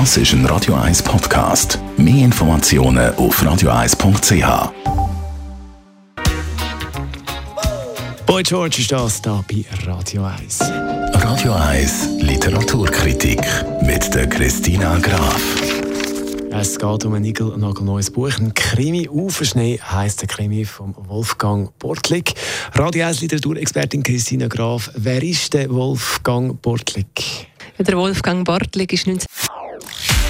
Das ist ein Radio 1 Podcast. Mehr Informationen auf radio1.ch. Boy George ist das da bei Radio 1. Radio 1 Literaturkritik mit der Christina Graf. Es geht um ein nagelneues Buch. Ein Krimi auf Schnee heisst der Krimi von Wolfgang Bortlik. Radio 1 Literaturexpertin Christina Graf. Wer ist der Wolfgang Bortlik? Der Wolfgang Bortlik ist 19